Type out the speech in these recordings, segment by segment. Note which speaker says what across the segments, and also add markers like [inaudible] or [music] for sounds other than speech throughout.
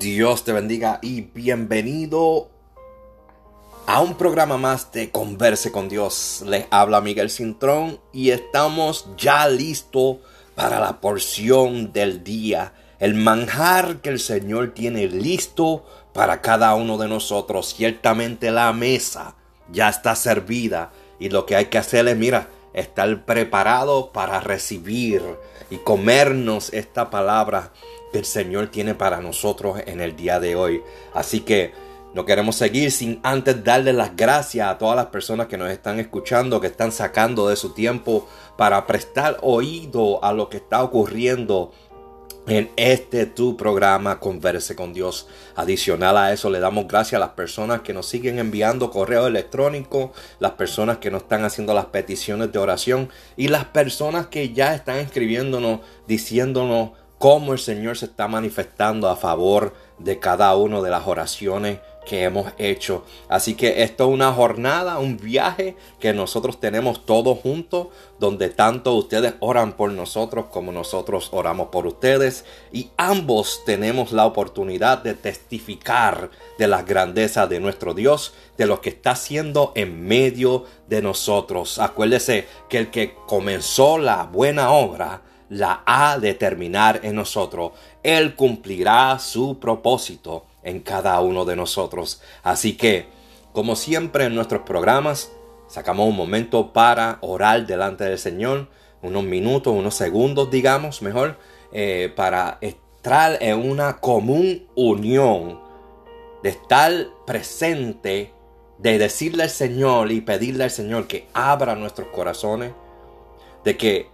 Speaker 1: Dios te bendiga y bienvenido a un programa más de Converse con Dios. Les habla Miguel Cintrón y estamos ya listos para la porción del día. El manjar que el Señor tiene listo para cada uno de nosotros. Ciertamente la mesa ya está servida y lo que hay que hacer es, mira, estar preparado para recibir y comernos esta palabra que el Señor tiene para nosotros en el día de hoy. Así que no queremos seguir sin antes darle las gracias a todas las personas que nos están escuchando, que están sacando de su tiempo para prestar oído a lo que está ocurriendo en este tu programa Converse con Dios. Adicional a eso, le damos gracias a las personas que nos siguen enviando correo electrónico, las personas que nos están haciendo las peticiones de oración y las personas que ya están escribiéndonos, diciéndonos cómo el Señor se está manifestando a favor de cada una de las oraciones hemos hecho. Así que esto es una jornada, un viaje que nosotros tenemos todos juntos, donde tanto ustedes oran por nosotros como nosotros oramos por ustedes. Y ambos tenemos la oportunidad de testificar de la grandeza de nuestro Dios, de lo que está haciendo en medio de nosotros. Acuérdese que el que comenzó la buena obra, la ha de terminar en nosotros. Él cumplirá su propósito en cada uno de nosotros. Así que, como siempre en nuestros programas, sacamos un momento para orar delante del Señor, unos minutos, unos segundos, digamos, mejor, eh, para estar en una común unión, de estar presente, de decirle al Señor y pedirle al Señor que abra nuestros corazones, de que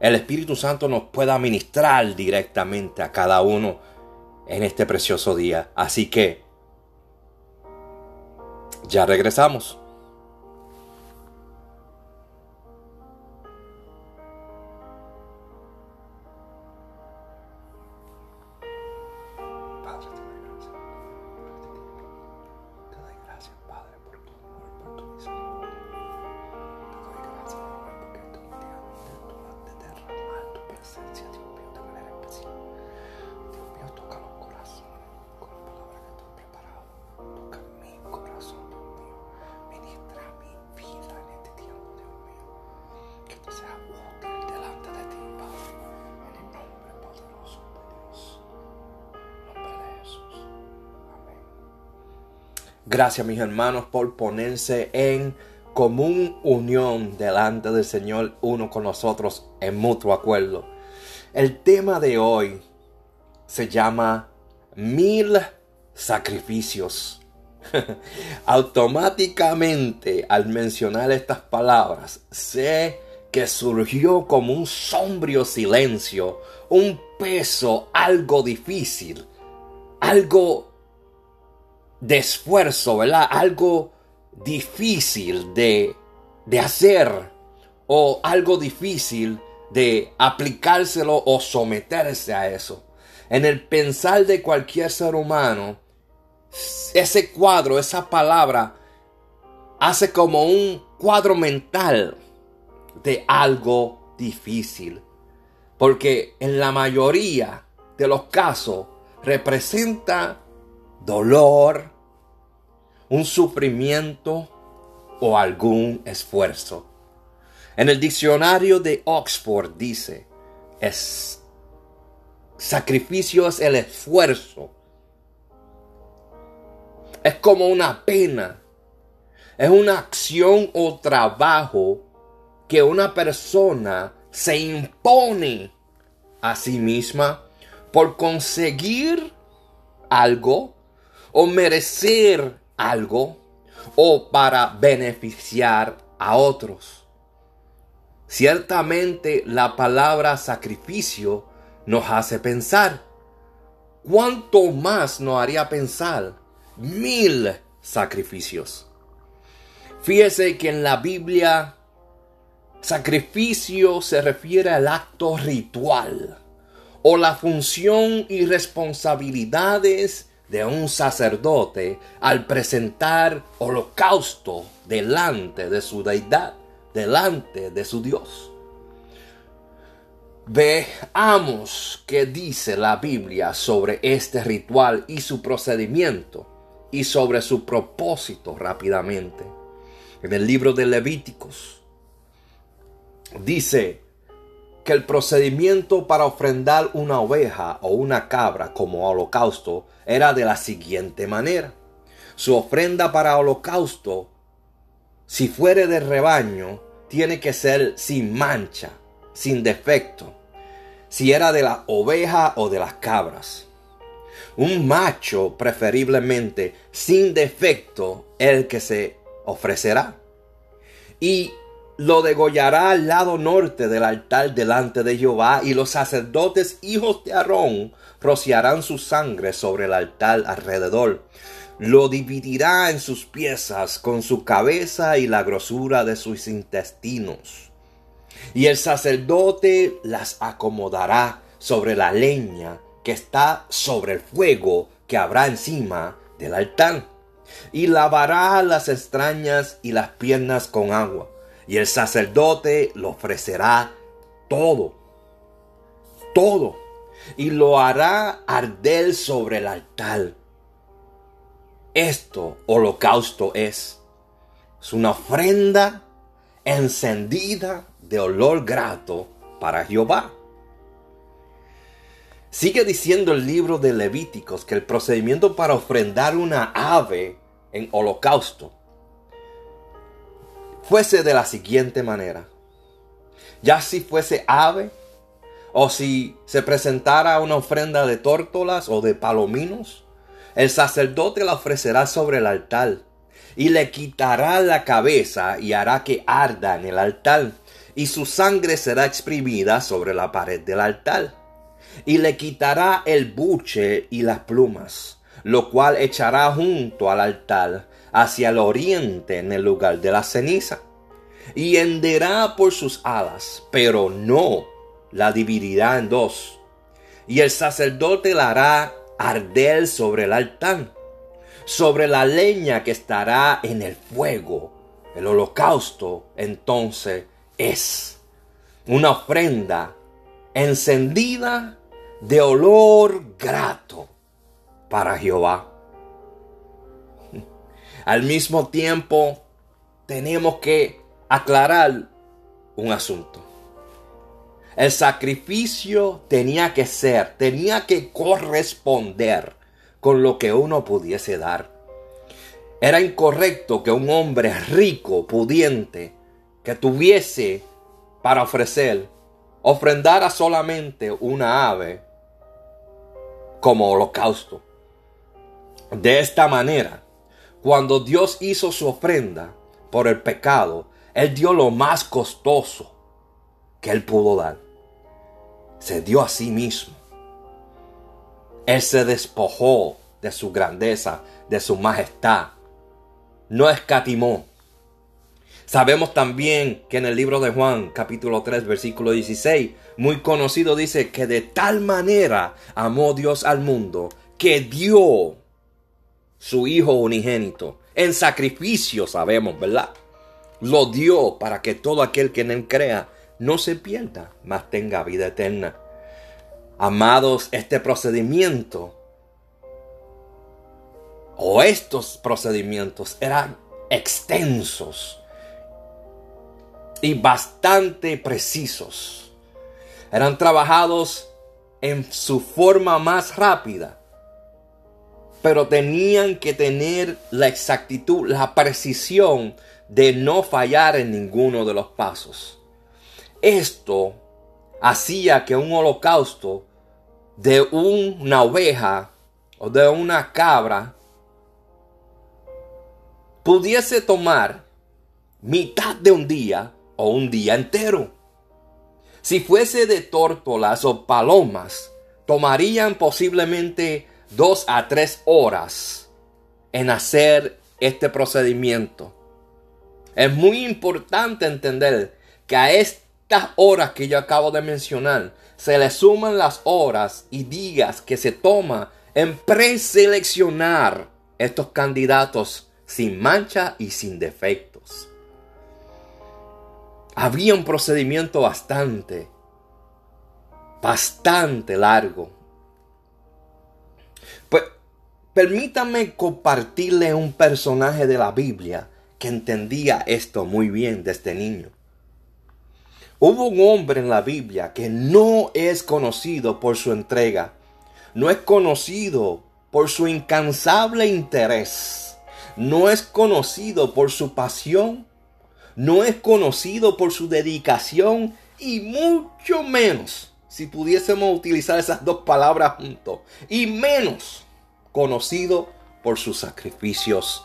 Speaker 1: el Espíritu Santo nos pueda ministrar directamente a cada uno en este precioso día. Así que ya regresamos. Gracias mis hermanos por ponerse en común unión delante del Señor uno con nosotros en mutuo acuerdo. El tema de hoy se llama mil sacrificios. [laughs] Automáticamente al mencionar estas palabras sé que surgió como un sombrío silencio, un peso, algo difícil, algo de esfuerzo, ¿verdad? Algo difícil de, de hacer o algo difícil de aplicárselo o someterse a eso. En el pensar de cualquier ser humano, ese cuadro, esa palabra, hace como un cuadro mental de algo difícil. Porque en la mayoría de los casos representa dolor, un sufrimiento o algún esfuerzo. En el diccionario de Oxford dice, es sacrificio es el esfuerzo. Es como una pena. Es una acción o trabajo que una persona se impone a sí misma por conseguir algo o merecer algo o para beneficiar a otros. Ciertamente la palabra sacrificio nos hace pensar. ¿Cuánto más nos haría pensar? Mil sacrificios. Fíjese que en la Biblia sacrificio se refiere al acto ritual o la función y responsabilidades de un sacerdote al presentar holocausto delante de su deidad, delante de su Dios. Veamos qué dice la Biblia sobre este ritual y su procedimiento y sobre su propósito rápidamente. En el libro de Levíticos dice que el procedimiento para ofrendar una oveja o una cabra como holocausto era de la siguiente manera. Su ofrenda para holocausto, si fuere de rebaño, tiene que ser sin mancha, sin defecto si era de la oveja o de las cabras. Un macho preferiblemente sin defecto el que se ofrecerá. Y lo degollará al lado norte del altar delante de Jehová y los sacerdotes hijos de Aarón rociarán su sangre sobre el altar alrededor. Lo dividirá en sus piezas con su cabeza y la grosura de sus intestinos y el sacerdote las acomodará sobre la leña que está sobre el fuego que habrá encima del altar. Y lavará las extrañas y las piernas con agua. Y el sacerdote lo ofrecerá todo. Todo. Y lo hará arder sobre el altar. Esto holocausto es. Es una ofrenda encendida de olor grato para Jehová. Sigue diciendo el libro de Levíticos que el procedimiento para ofrendar una ave en holocausto fuese de la siguiente manera. Ya si fuese ave o si se presentara una ofrenda de tórtolas o de palominos, el sacerdote la ofrecerá sobre el altar y le quitará la cabeza y hará que arda en el altar y su sangre será exprimida sobre la pared del altar. Y le quitará el buche y las plumas, lo cual echará junto al altar hacia el oriente en el lugar de la ceniza. Y henderá por sus alas, pero no la dividirá en dos. Y el sacerdote la hará arder sobre el altar, sobre la leña que estará en el fuego. El holocausto entonces es una ofrenda encendida de olor grato para Jehová. Al mismo tiempo, tenemos que aclarar un asunto. El sacrificio tenía que ser, tenía que corresponder con lo que uno pudiese dar. Era incorrecto que un hombre rico, pudiente, que tuviese para ofrecer, ofrendara solamente una ave como holocausto. De esta manera, cuando Dios hizo su ofrenda por el pecado, Él dio lo más costoso que Él pudo dar. Se dio a sí mismo. Él se despojó de su grandeza, de su majestad. No escatimó. Sabemos también que en el libro de Juan, capítulo 3, versículo 16, muy conocido dice que de tal manera amó Dios al mundo que dio su Hijo unigénito en sacrificio, sabemos, ¿verdad? Lo dio para que todo aquel que en él crea no se pierda, mas tenga vida eterna. Amados, este procedimiento o estos procedimientos eran extensos y bastante precisos. Eran trabajados en su forma más rápida, pero tenían que tener la exactitud, la precisión de no fallar en ninguno de los pasos. Esto hacía que un holocausto de una oveja o de una cabra pudiese tomar mitad de un día o un día entero. Si fuese de tórtolas o palomas, tomarían posiblemente dos a tres horas en hacer este procedimiento. Es muy importante entender que a estas horas que yo acabo de mencionar se le suman las horas y días que se toma en preseleccionar estos candidatos sin mancha y sin defectos había un procedimiento bastante bastante largo. Permítame compartirle un personaje de la Biblia que entendía esto muy bien desde niño. Hubo un hombre en la Biblia que no es conocido por su entrega, no es conocido por su incansable interés, no es conocido por su pasión, no es conocido por su dedicación y mucho menos, si pudiésemos utilizar esas dos palabras juntos, y menos conocido por sus sacrificios.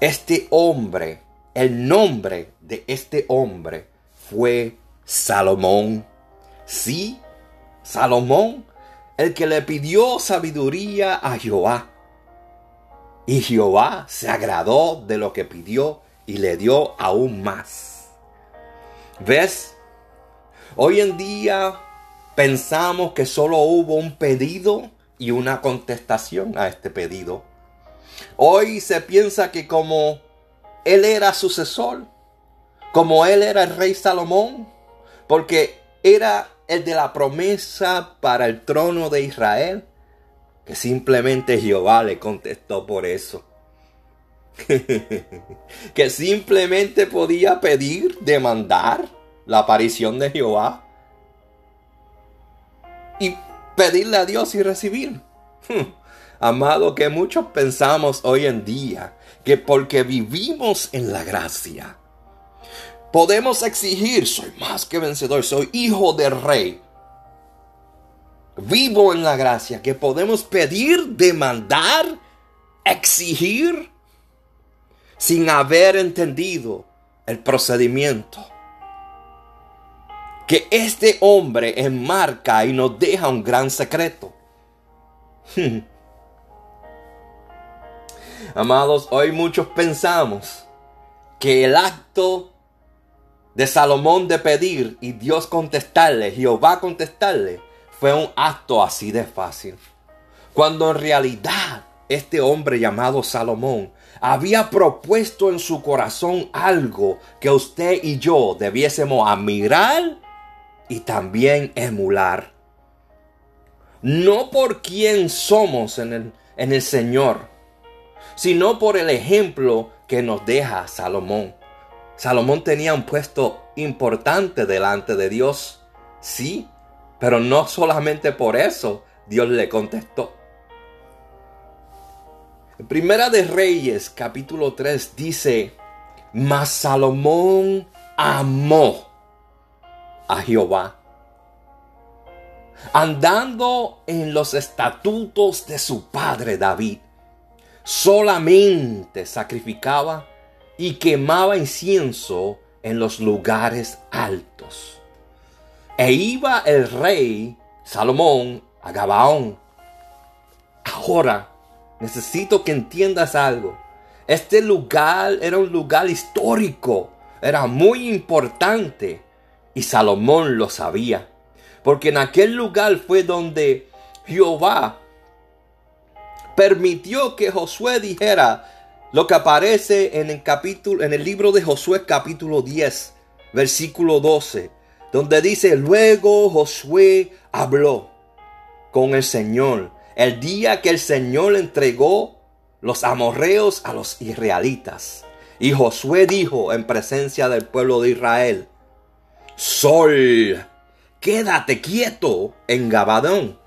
Speaker 1: Este hombre, el nombre de este hombre fue Salomón. Sí, Salomón, el que le pidió sabiduría a Jehová. Y Jehová se agradó de lo que pidió y le dio aún más. ¿Ves? Hoy en día pensamos que solo hubo un pedido y una contestación a este pedido. Hoy se piensa que como él era sucesor, como él era el rey Salomón, porque era el de la promesa para el trono de Israel, que simplemente Jehová le contestó por eso. [laughs] que simplemente podía pedir, demandar la aparición de Jehová y pedirle a Dios y recibir. Amado, que muchos pensamos hoy en día que porque vivimos en la gracia, podemos exigir, soy más que vencedor, soy hijo del rey. Vivo en la gracia, que podemos pedir, demandar, exigir, sin haber entendido el procedimiento. Que este hombre enmarca y nos deja un gran secreto. [laughs] Amados, hoy muchos pensamos que el acto de Salomón de pedir y Dios contestarle, Jehová contestarle, fue un acto así de fácil. Cuando en realidad este hombre llamado Salomón había propuesto en su corazón algo que usted y yo debiésemos admirar y también emular. No por quién somos en el, en el Señor, sino por el ejemplo que nos deja Salomón. Salomón tenía un puesto importante delante de Dios, sí, pero no solamente por eso Dios le contestó. Primera de Reyes, capítulo 3, dice, mas Salomón amó a Jehová, andando en los estatutos de su padre David solamente sacrificaba y quemaba incienso en los lugares altos. E iba el rey Salomón a Gabaón. Ahora, necesito que entiendas algo. Este lugar era un lugar histórico, era muy importante y Salomón lo sabía, porque en aquel lugar fue donde Jehová permitió que Josué dijera lo que aparece en el capítulo en el libro de Josué capítulo 10, versículo 12, donde dice, "Luego Josué habló con el Señor el día que el Señor entregó los amorreos a los israelitas." Y Josué dijo en presencia del pueblo de Israel, Sol, quédate quieto en Gabadón.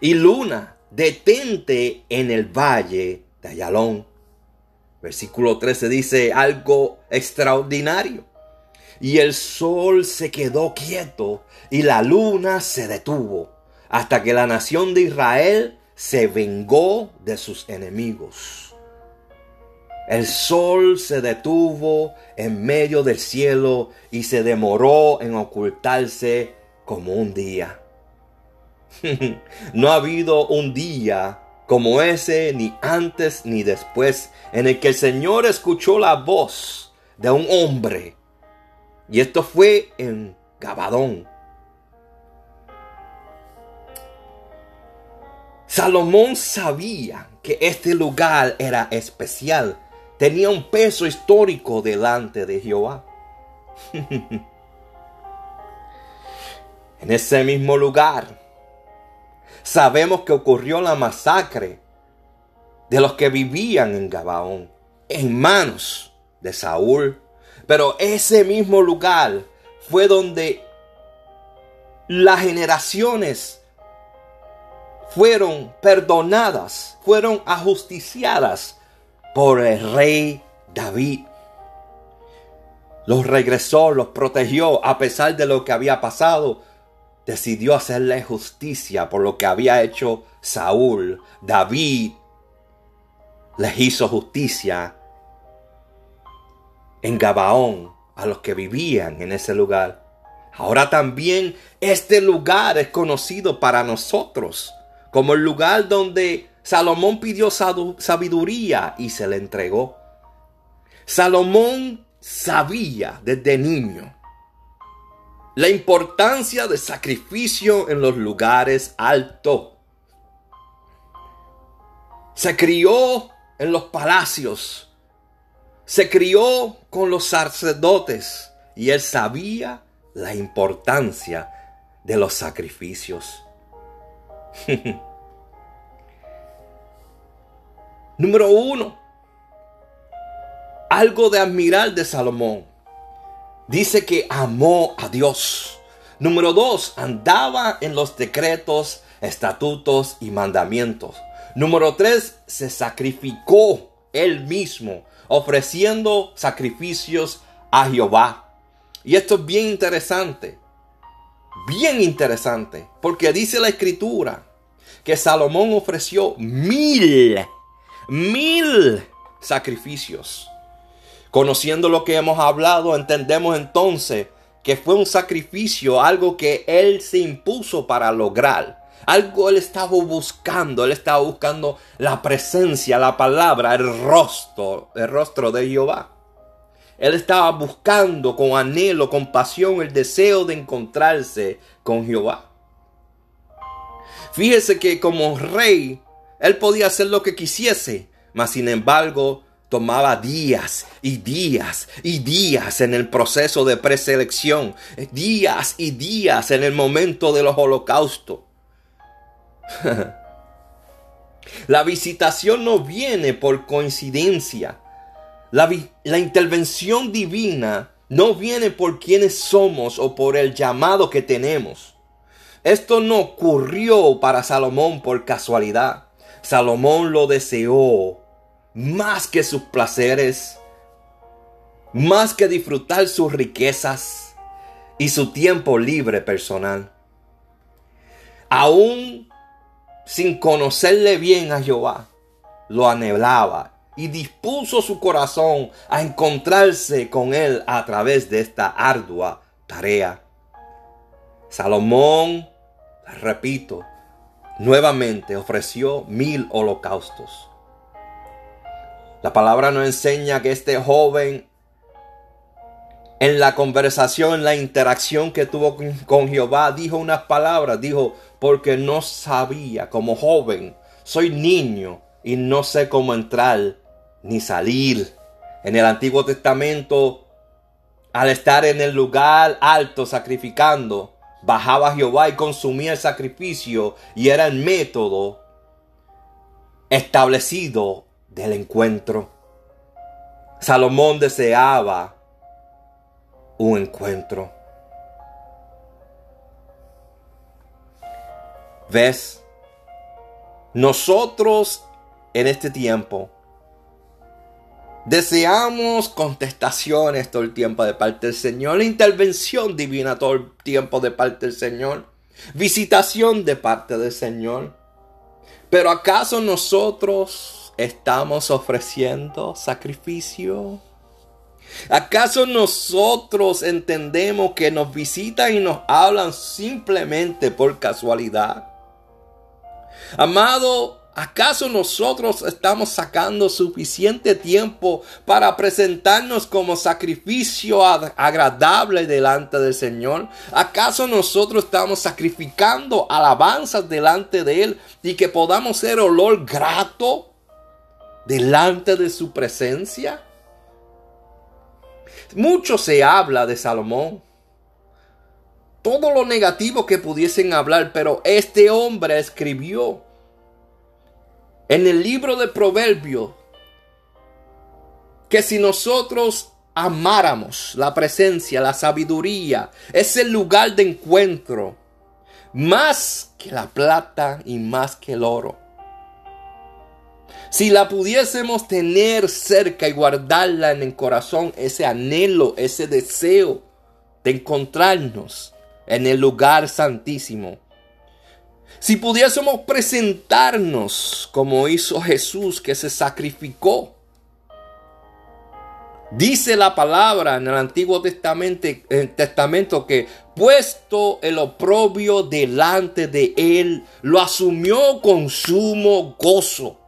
Speaker 1: Y luna, detente en el valle de Ayalón. Versículo 13 dice algo extraordinario. Y el sol se quedó quieto y la luna se detuvo hasta que la nación de Israel se vengó de sus enemigos. El sol se detuvo en medio del cielo y se demoró en ocultarse como un día. [laughs] no ha habido un día como ese, ni antes ni después, en el que el Señor escuchó la voz de un hombre. Y esto fue en Gabadón. Salomón sabía que este lugar era especial, tenía un peso histórico delante de Jehová. [laughs] En ese mismo lugar sabemos que ocurrió la masacre de los que vivían en Gabaón en manos de Saúl. Pero ese mismo lugar fue donde las generaciones fueron perdonadas, fueron ajusticiadas por el rey David. Los regresó, los protegió a pesar de lo que había pasado. Decidió hacerle justicia por lo que había hecho Saúl. David les hizo justicia en Gabaón a los que vivían en ese lugar. Ahora también este lugar es conocido para nosotros como el lugar donde Salomón pidió sabiduría y se le entregó. Salomón sabía desde niño la importancia de sacrificio en los lugares altos. Se crió en los palacios. Se crió con los sacerdotes y él sabía la importancia de los sacrificios. [laughs] Número uno, algo de admirar de Salomón. Dice que amó a Dios. Número dos, andaba en los decretos, estatutos y mandamientos. Número tres, se sacrificó él mismo, ofreciendo sacrificios a Jehová. Y esto es bien interesante. Bien interesante. Porque dice la escritura que Salomón ofreció mil, mil sacrificios. Conociendo lo que hemos hablado, entendemos entonces que fue un sacrificio, algo que él se impuso para lograr. Algo él estaba buscando, él estaba buscando la presencia, la palabra, el rostro, el rostro de Jehová. Él estaba buscando con anhelo, con pasión, el deseo de encontrarse con Jehová. Fíjese que como rey, él podía hacer lo que quisiese, mas sin embargo tomaba días y días y días en el proceso de preselección, días y días en el momento de los holocaustos. [laughs] La visitación no viene por coincidencia. La, intervención divina no viene por quienes somos o por el llamado que tenemos. Esto no ocurrió para Salomón por casualidad. Salomón lo deseó más que sus placeres, más que disfrutar sus riquezas y su tiempo libre personal. Aún sin conocerle bien a Jehová, lo anhelaba y dispuso su corazón a encontrarse con él a través de esta ardua tarea. Salomón, repito, nuevamente ofreció mil holocaustos. La palabra nos enseña que este joven en la conversación, en la interacción que tuvo con Jehová, dijo unas palabras, dijo, porque no sabía como joven, soy niño y no sé cómo entrar ni salir. En el Antiguo Testamento, al estar en el lugar alto sacrificando, bajaba Jehová y consumía el sacrificio y era el método establecido del encuentro. Salomón deseaba un encuentro. ¿Ves? Nosotros en este tiempo Deseamos contestaciones todo el tiempo de parte del Señor, intervención divina todo el tiempo de parte del Señor, visitación de parte del Señor. Pero ¿acaso nosotros estamos ofreciendo sacrificio? ¿Acaso nosotros entendemos que nos visitan y nos hablan simplemente por casualidad? Amado, ¿Acaso nosotros estamos sacando suficiente tiempo para presentarnos como sacrificio agradable delante del Señor? ¿Acaso nosotros estamos sacrificando alabanzas delante de Él y que podamos ser olor grato delante de su presencia? Mucho se habla de Salomón. todo lo negativo que pudiesen hablar, pero este hombre escribió en el libro de Proverbios que si nosotros amáramos la presencia, la sabiduría, ese lugar de encuentro, más que la plata y más que el oro. Si la pudiésemos tener cerca y guardarla en el corazón, ese anhelo, ese deseo de encontrarnos en el lugar santísimo. Si pudiésemos presentarnos como hizo Jesús que se sacrificó Dice la palabra en el Antiguo Testamento, Testamento, que puesto el oprobio delante de él, lo asumió con sumo gozo.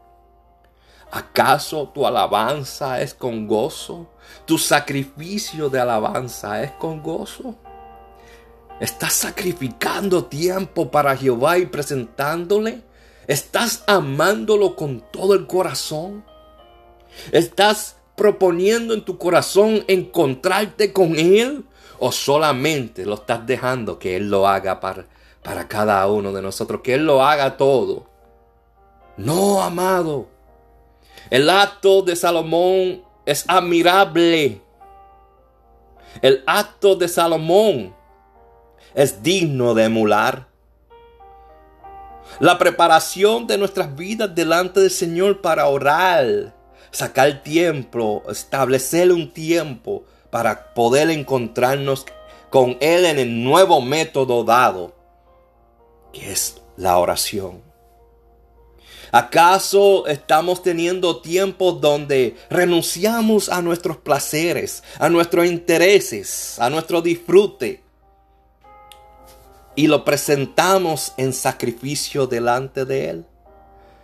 Speaker 1: ¿Acaso tu alabanza es con gozo? ¿Tu sacrificio de alabanza es con gozo? ¿Estás sacrificando tiempo para Jehová y presentándole? ¿Estás amándolo con todo el corazón? ¿Estás proponiendo en tu corazón encontrarte con Él? ¿O solamente lo estás dejando que Él lo haga para, para cada uno de nosotros? Que Él lo haga todo. No, amado. El acto de Salomón es admirable. El acto de Salomón es digno de emular. La preparación de nuestras vidas delante del Señor para orar sacar tiempo, establecer un tiempo para poder encontrarnos con Él en el nuevo método dado, que es la oración. ¿Acaso estamos teniendo tiempos donde renunciamos a nuestros placeres, a nuestros intereses, a nuestro disfrute? Y lo presentamos en sacrificio delante de Él.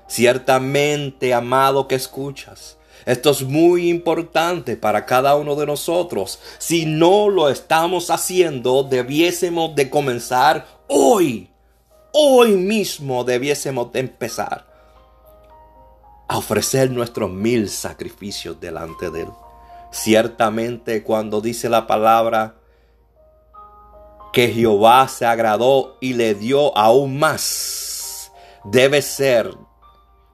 Speaker 1: Ciertamente, amado que escuchas, esto es muy importante para cada uno de nosotros. Si no lo estamos haciendo, debiésemos de comenzar hoy. Hoy mismo debiésemos de empezar a ofrecer nuestros mil sacrificios delante de Él. Ciertamente cuando dice la palabra que Jehová se agradó y le dio aún más, debe ser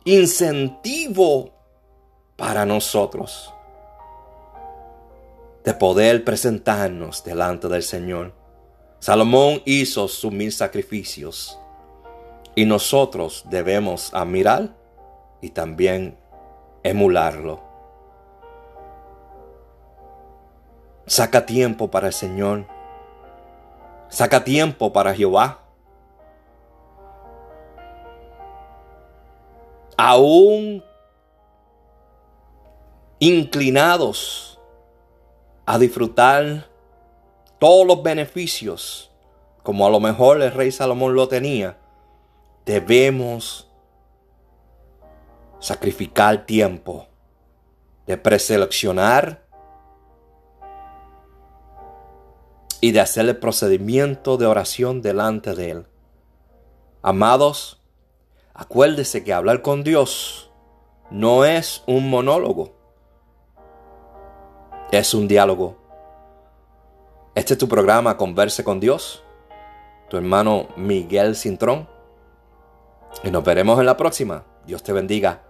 Speaker 1: incentivo para nosotros de poder presentarnos delante del Señor. Salomón hizo sus mil sacrificios y nosotros debemos admirar y también emularlo. Saca tiempo para el Señor. Saca tiempo para Jehová. aún inclinados a disfrutar todos los beneficios, como a lo mejor el rey Salomón lo tenía, debemos sacrificar tiempo de preseleccionar y de hacer el procedimiento de oración delante de Él. Amados, Acuérdese que hablar con Dios no es un monólogo, es un diálogo. Este es tu programa Converse con Dios, tu hermano Miguel Cintrón. Y nos veremos en la próxima. Dios te bendiga.